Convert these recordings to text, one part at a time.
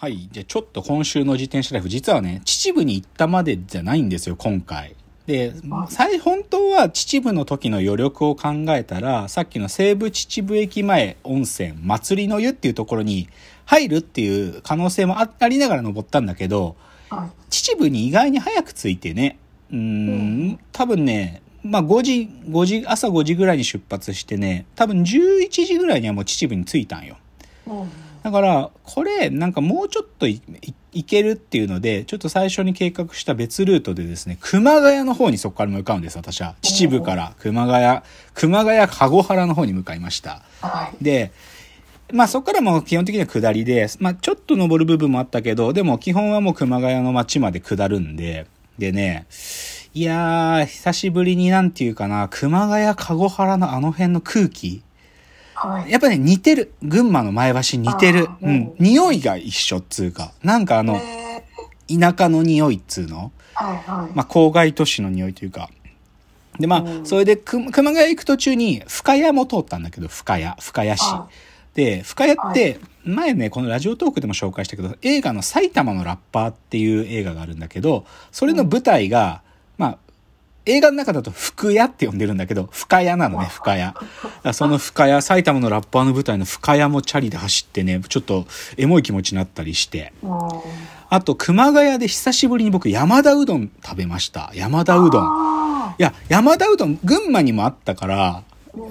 はい。じゃあちょっと今週の自転車ライフ、実はね、秩父に行ったまでじゃないんですよ、今回。で、最、本当は秩父の時の余力を考えたら、さっきの西武秩父駅前温泉、祭りの湯っていうところに入るっていう可能性もあありながら登ったんだけど、はい。秩父に意外に早く着いてね、うーん、多分ね、まあ5時、5時、朝5時ぐらいに出発してね、多分11時ぐらいにはもう秩父に着いたんよ。うん。だから、これ、なんかもうちょっといけるっていうので、ちょっと最初に計画した別ルートでですね、熊谷の方にそこから向かうんです、私は。秩父から熊谷、熊谷籠原の方に向かいました。はい。で、まあそこからも基本的には下りで、まあちょっと登る部分もあったけど、でも基本はもう熊谷の町まで下るんで、でね、いやー、久しぶりになんていうかな、熊谷籠原のあの辺の空気、はい。やっぱね、似てる。群馬の前橋似てるううんん。匂いが一緒っつうか。なんかあの、え田舎の匂いっつうの？ーはいはい。まあ、郊外都市の匂いというか。で、まあ、うんそれで、く熊谷行く途中に、深谷も通ったんだけど、深谷、深谷市は。で、深谷って、前ね、このラジオトークでも紹介したけど、映画の埼玉のラッパーっていう映画があるんだけど、それの舞台が、まあ、映画の中だと福屋って呼んでるんだけど、深谷なのね、深谷。その深谷、埼玉のラッパーの舞台の深谷もチャリで走ってね、ちょっとエモい気持ちになったりして。うん。あと、熊谷で久しぶりに僕山田うどん食べました。山田うどん。あいや、山田うどん、群馬にもあったから、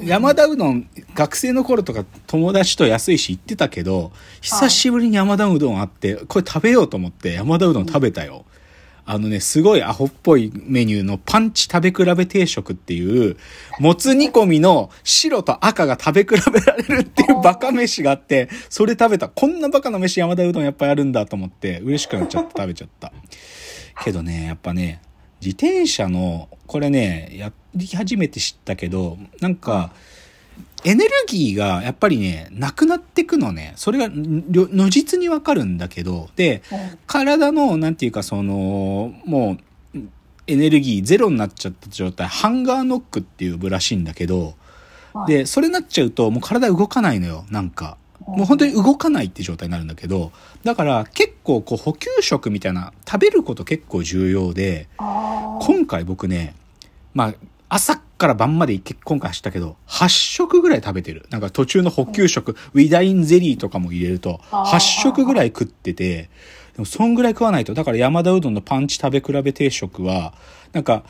山田うどん、学生の頃とか友達と安いし行ってたけど、久しぶりに山田うどんあって、これ食べようと思って山田うどん食べたよ。あのね、すごいアホっぽいメニューのパンチ食べ比べ定食っていう、もつ煮込みの白と赤が食べ比べられるっていうバカ飯があって、それ食べた。こんなバカな飯山田うどんやっぱりあるんだと思って、嬉しくなっちゃって食べちゃった。けどね、やっぱね、自転車の、これね、やり始めて知ったけど、なんか、エネルギーがやっぱりね、なくなってくのね。それが、ん如実にわかるんだけど、で、ー体の、なんていうか、その、もう、エネルギーゼロになっちゃった状態、ハンガーノックっていう部らしいんだけど、はい。で、それになっちゃうと、もう体動かないのよ、なんか。もう本当に動かないって状態になるんだけど、だから結構こう補給食みたいな、食べること結構重要で、今回僕ね、まあ、朝から晩まで結今回走ったけど、8食ぐらい食べてる。なんか途中の補給食、ウィダインゼリーとかも入れると、あー8食ぐらい食ってて、でもそんぐらい食わないと、だから山田うどんのパンチ食べ比べ定食は、なんか、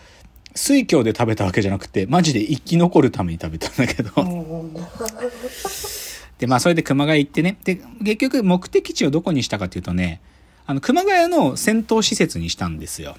水郷で食べたわけじゃなくて、マジで生き残るために食べたんだけど。うんで、まあ、それで熊谷行ってね。で、結局目的地をどこにしたかというとね、あの、熊谷の戦闘施設にしたんですよ。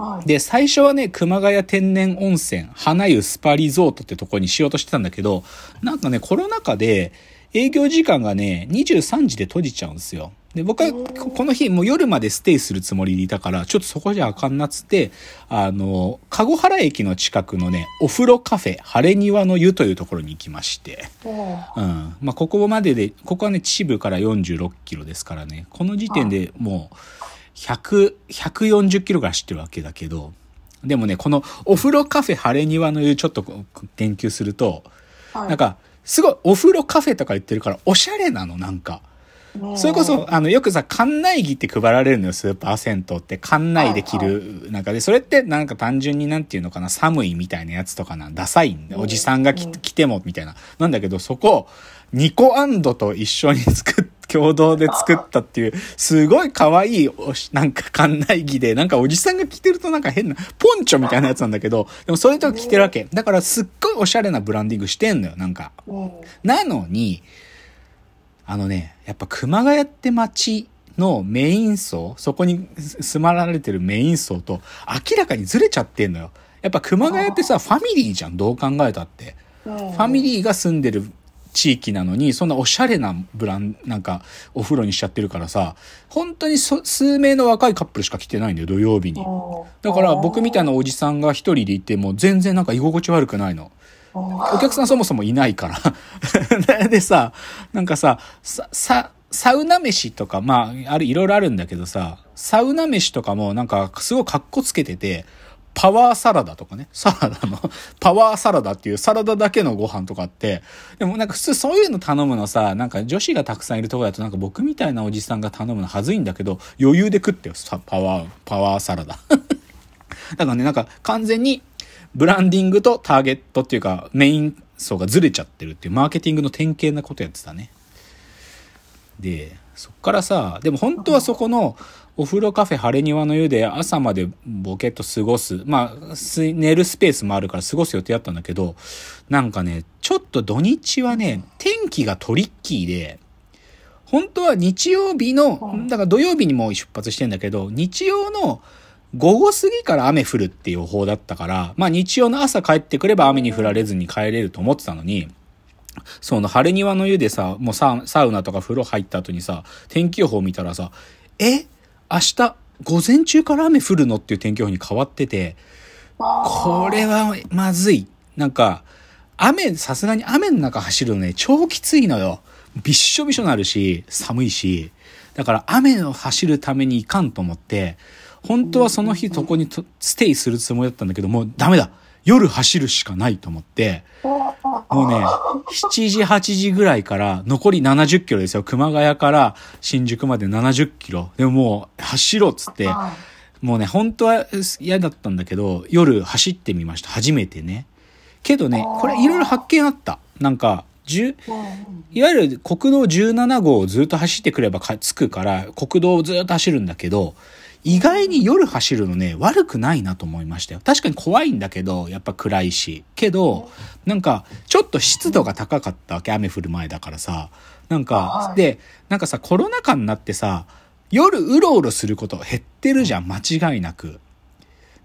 はい。で、最初はね、熊谷天然温泉、花湯スパリゾートってとこにしようとしてたんだけど、なんかね、コロナ禍で営業時間がね、23時で閉じちゃうんですよ。で、僕はここの日もう夜までステイするつもりでいたから、ちょっとそこじゃあかんなっつって、あの、籠原駅の近くのね、お風呂カフェ、晴れ庭の湯というところに行きまして、うん。まあ、ここまでで、ここはね、秩父から46キロですからね、この時点でもう、100、140キロぐらい走ってるわけだけど、でもね、このお風呂カフェ晴れ庭の湯ちょっとこう研究すると、はいなんか、すごいお風呂カフェとか言ってるから、おしゃれなの、なんか。それこそ、あの、よくさ、館内着って配られるのよ、スーパー銭湯って。館内で着る、なんかで、それってなんか単純になんていうのかな、寒いみたいなやつとかな、ダサいんだ。おじさんが着ても、みたいな。なんだけど、そこ、ニコアンドと一緒に作っ、共同で作ったっていう、すごい可愛いおし、なんか館内着で、なんかおじさんが着てるとなんか変な、ポンチョみたいなやつなんだけど、でもそれと着てるわけ。だからすっごいおしゃれなブランディングしてんのよ、なんか。うんなのに、あのね、やっぱ熊谷って街のメイン層、そこに住まられてるメイン層と明らかにずれちゃってんのよ。やっぱ熊谷ってさ、ファミリーじゃん、どう考えたって。うんファミリーが住んでる地域なのに、そんなおしゃれなブラン、なんか、お風呂にしちゃってるからさ、本当にそ数名の若いカップルしか来てないんだよ、土曜日に。だから僕みたいなおじさんが一人でいても全然なんか居心地悪くないの。お客さんそもそもいないから。でさ、なんかさ、さ、さ、サウナ飯とか、まあ、ある、いろいろあるんだけどさ、サウナ飯とかもなんかすごい格好つけてて、パワーサラダとかね、サラダの、パワーサラダっていうサラダだけのご飯とかって、でもなんか普通そういうの頼むのさ、なんか女子がたくさんいるところだとなんか僕みたいなおじさんが頼むのはずいんだけど、余裕で食ってよ、パワー、パワーサラダ。だからね、なんか完全にブランディングとターゲットっていうかメイン層がずれちゃってるっていうマーケティングの典型なことやってたね。で、そっからさ、でも本当はそこのお風呂カフェ晴れ庭の湯で朝までボケっと過ごす。まあ、す寝るスペースもあるから過ごす予定だったんだけど、なんかね、ちょっと土日はね、天気がトリッキーで、本当は日曜日の、だから土曜日にもう出発してんだけど、日曜の午後過ぎから雨降るっていう予報だったから、まあ日曜の朝帰ってくれば雨に降られずに帰れると思ってたのに、その晴れ庭の湯でさ、もうサウナとか風呂入った後にさ、天気予報見たらさ、え明日午前中から雨降るの？っていう天気予報に変わってて、これはまずい。なんか、雨、さすがに雨の中走るのね、超きついのよ。びっしょびしょなるし、寒いし。だから雨を走るために行かんと思って、本当はその日そこにステイするつもりだったんだけど、もうダメだ夜走るしかないと思って、もうね、7時、8時ぐらいから残り70キロですよ。熊谷から新宿まで70キロ。でももう走ろうっつって、もうね、本当は嫌だったんだけど、夜走ってみました。初めてね。けどね、これいろいろ発見あった。なんか、10いわゆる国道17号をずっと走ってくればか着くから、国道をずっと走るんだけど、意外に夜走るのね、悪くないなと思いましたよ。確かに怖いんだけど、やっぱ暗いし。けど、なんか、ちょっと湿度が高かったわけ、雨降る前だからさ。なんかは、いで、なんかさ、コロナ禍になってさ、夜うろうろすること減ってるじゃん、間違いなく。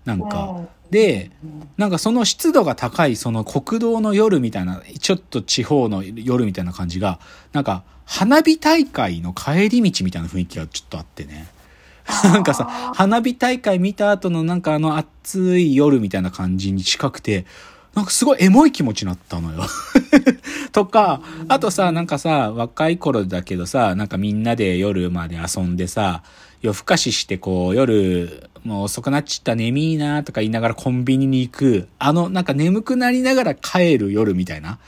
なんか、で、なんかその湿度が高いその国道の夜みたいな、ちょっと地方の夜みたいな感じが、なんか花火大会の帰り道みたいな雰囲気がちょっとあってね。なんかさ、花火大会見た後のなんかあの暑い夜みたいな感じに近くて、なんかすごいエモい気持ちになったのよ。とか、あとさ、なんかさ、若い頃だけどさ、なんかみんなで夜まで遊んでさ、夜更かししてこう、夜、もう遅くなっちった眠いなとか言いながらコンビニに行く、あの、なんか眠くなりながら帰る夜みたいな。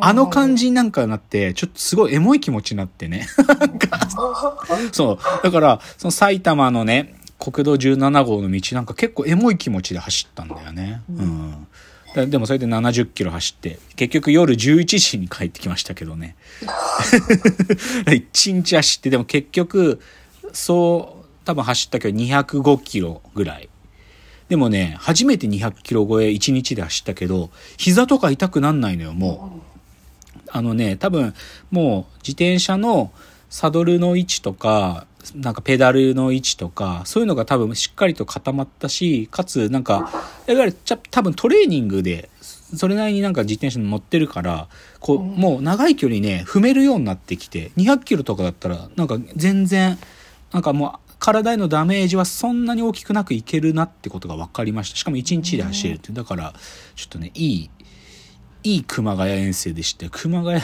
あの感じになんかなって、ちょっとすごいエモい気持ちになってね。そう。だから、その埼玉のね、国道17号の道なんか結構エモい気持ちで走ったんだよね。うん。だでもそれで70キロ走って、結局夜11時に帰ってきましたけどね。一日走って、でも結局、そう、多分走ったけど205キロぐらい。でもね、初めて200キロ超え1日で走ったけど、膝とか痛くなんないのよ、もう。あのね、多分、もう自転車のサドルの位置とか、なんかペダルの位置とか、そういうのが多分しっかりと固まったし、かつなんか、いわゆるちゃ多分トレーニングで、それなりになんか自転車に乗ってるから、こう、もう長い距離ね、踏めるようになってきて、200キロとかだったら、なんか全然、なんかもう、体へのダメージはそんなに大きくなくいけるなってことが分かりました。しかも1日で走れるって。だから、ちょっとね、いい、いい熊谷遠征でして、熊谷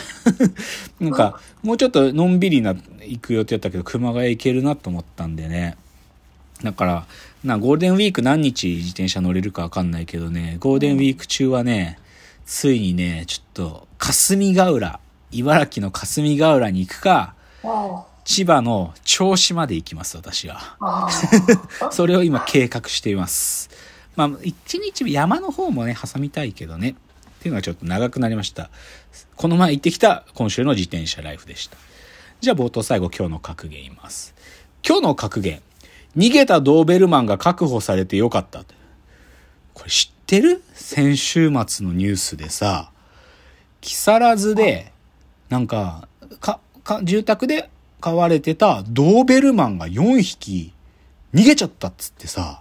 なんか、もうちょっとのんびりな、行く予定だったけど、熊谷行けるなと思ったんでね。だから、な、ゴールデンウィーク何日自転車乗れるかわかんないけどね、ゴールデンウィーク中はね、ついにね、ちょっと、霞ヶ浦、茨城の霞ヶ浦に行くか、千葉の銚子まで行きます、私は。それを今計画しています。まあ、一日山の方もね、挟みたいけどね。っていうのはちょっと長くなりました。この前行ってきた今週の自転車ライフでした。じゃあ冒頭最後今日の格言言います。今日の格言。逃げたドーベルマンが確保されてよかった。これ知ってる？先週末のニュースでさ、木更津で、なんか、か、か、住宅で飼われてたドーベルマンが4匹逃げちゃったっつってさ、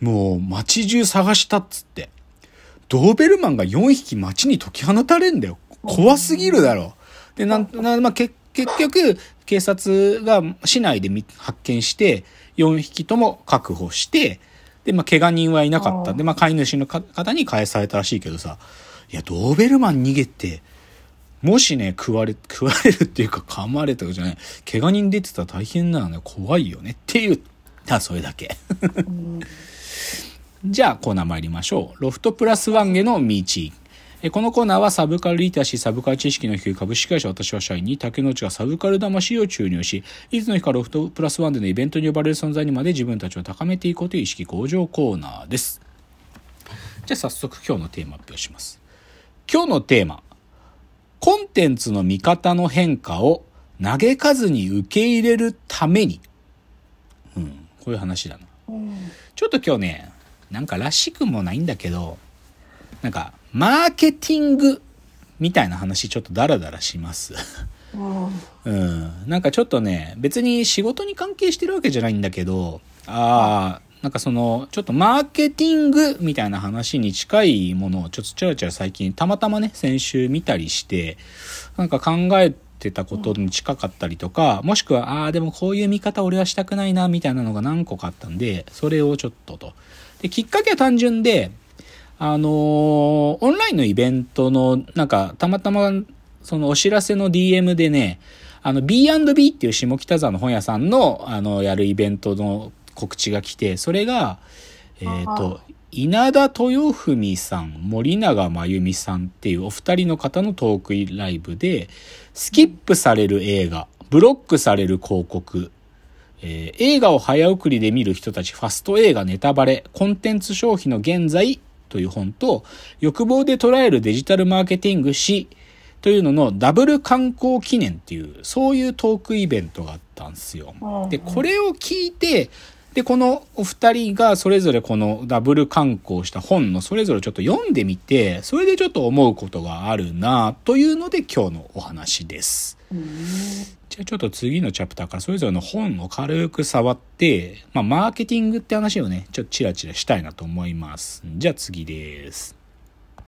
もう街中探したっつって。ドーベルマンが4匹街に解き放たれんだよ。怖すぎるだろ。で、なん、なまあ、け結局、警察が市内で見発見して、4匹とも確保して、で、まあ、怪我人はいなかった。で、まあ、飼い主のか方に返されたらしいけどさ、いや、ドーベルマン逃げて、もしね、食われ、食われるっていうか噛まれたじゃない、怪我人出てたら大変なのね、怖いよねっていう、ただそれだけ。じゃあコーナー参りましょう。ロフトプラスワンへの道。えこのコーナーはサブカルリテラシー、サブカル知識の低い株式会社私は社員に竹之内がサブカル魂を注入し、いつの日かロフトプラスワンでのイベントに呼ばれる存在にまで自分たちを高めていこうという意識向上コーナーです。じゃあ早速今日のテーマ発表します。今日のテーマ。コンテンツの見方の変化を嘆かずに受け入れるために。うん、こういう話だな。うん。ちょっと今日ね、なんからしくもないんだけど、なんか、マーケティングみたいな話ちょっとダラダラします。うん。うん。なんかちょっとね、別に仕事に関係してるわけじゃないんだけど、ああ、なんかその、ちょっとマーケティングみたいな話に近いものをちょっとちらちら最近たまたまね、先週見たりして、なんか考えてたことに近かったりとか、もしくは、ああ、でもこういう見方俺はしたくないな、みたいなのが何個かあったんで、それをちょっとと。で、きっかけは単純で、あのーオンラインのイベントの、なんか、たまたま、そのお知らせの DM でね、あの、B&B っていう下北沢の本屋さんの、あの、やるイベントの告知が来て、それが、えっ、と、稲田豊文さん、森永真由美さんっていうお二人の方のトークライブで、スキップされる映画、ブロックされる広告、えー映画を早送りで見る人たち、ファスト映画ネタバレ、コンテンツ消費の現在という本と、欲望で捉えるデジタルマーケティング史というののダブル観光記念っていう、そういうトークイベントがあったんですよ。うんで、これを聞いて、で、このお二人がそれぞれこのダブル観光した本のそれぞれちょっと読んでみて、それでちょっと思うことがあるなというので今日のお話です。うん。じゃあちょっと次のチャプターからそれぞれの本を軽く触って、まあマーケティングって話をね、ちょっとチラチラしたいなと思います。じゃあ次です。